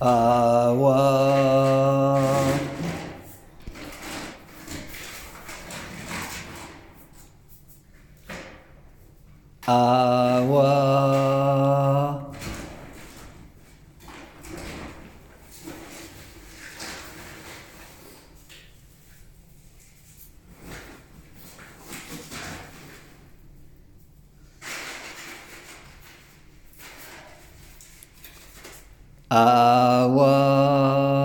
awa awa Awa.